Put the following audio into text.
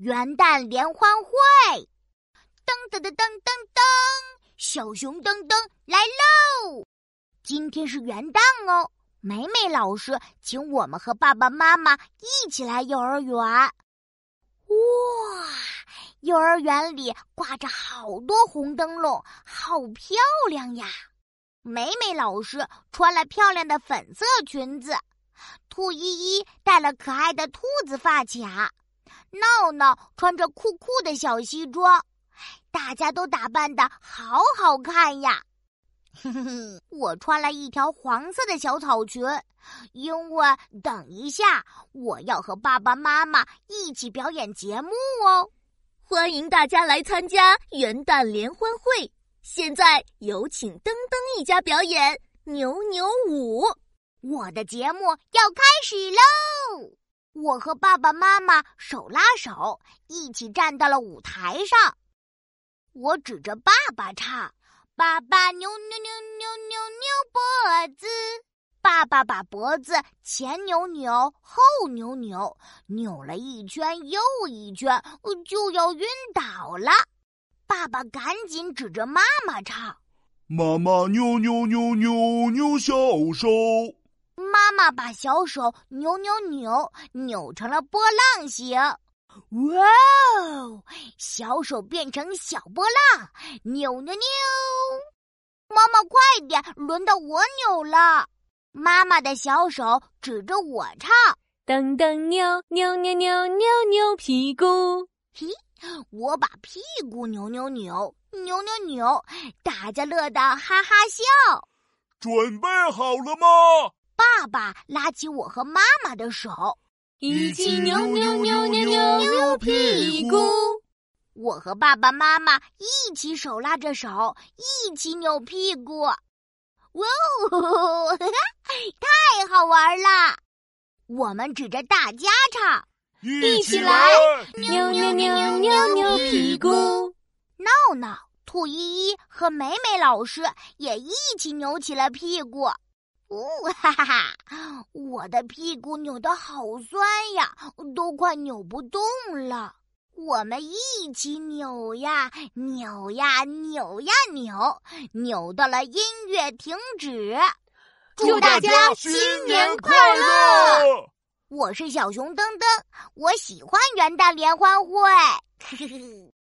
元旦联欢会，噔噔噔噔噔噔，小熊噔噔来喽！今天是元旦哦，美美老师请我们和爸爸妈妈一起来幼儿园。哇，幼儿园里挂着好多红灯笼，好漂亮呀！美美老师穿了漂亮的粉色裙子，兔依依戴了可爱的兔子发卡。闹闹穿着酷酷的小西装，大家都打扮的好好看呀！哼哼，我穿了一条黄色的小草裙，因为等一下我要和爸爸妈妈一起表演节目哦。欢迎大家来参加元旦联欢会！现在有请噔噔一家表演牛牛舞，我的节目要开始喽！我和爸爸妈妈手拉手，一起站到了舞台上。我指着爸爸唱：“爸爸扭扭扭扭扭扭脖子。”爸爸把脖子前扭扭，后扭扭，扭了一圈又一圈，就要晕倒了。爸爸赶紧指着妈妈唱：“妈妈扭扭扭扭扭小手。”妈妈把小手扭扭扭，扭成了波浪形。哇哦！小手变成小波浪，扭扭扭！妈妈快点，轮到我扭了。妈妈的小手指着我唱：噔噔扭扭扭扭扭扭屁股。嘿，我把屁股扭扭扭扭扭扭，大家乐得哈哈笑。准备好了吗？爸爸拉起我和妈妈的手，一起扭扭扭扭扭扭屁股。我和爸爸妈妈一起手拉着手，一起扭屁股。哇哦，太好玩了！我们指着大家唱，一起来扭扭扭扭扭屁股。闹闹、兔依依和美美老师也一起扭起了屁股。呜哈哈哈！我的屁股扭得好酸呀，都快扭不动了。我们一起扭呀扭呀扭呀扭，扭到了音乐停止。祝大家新年快乐！我是小熊噔噔，我喜欢元旦联欢会。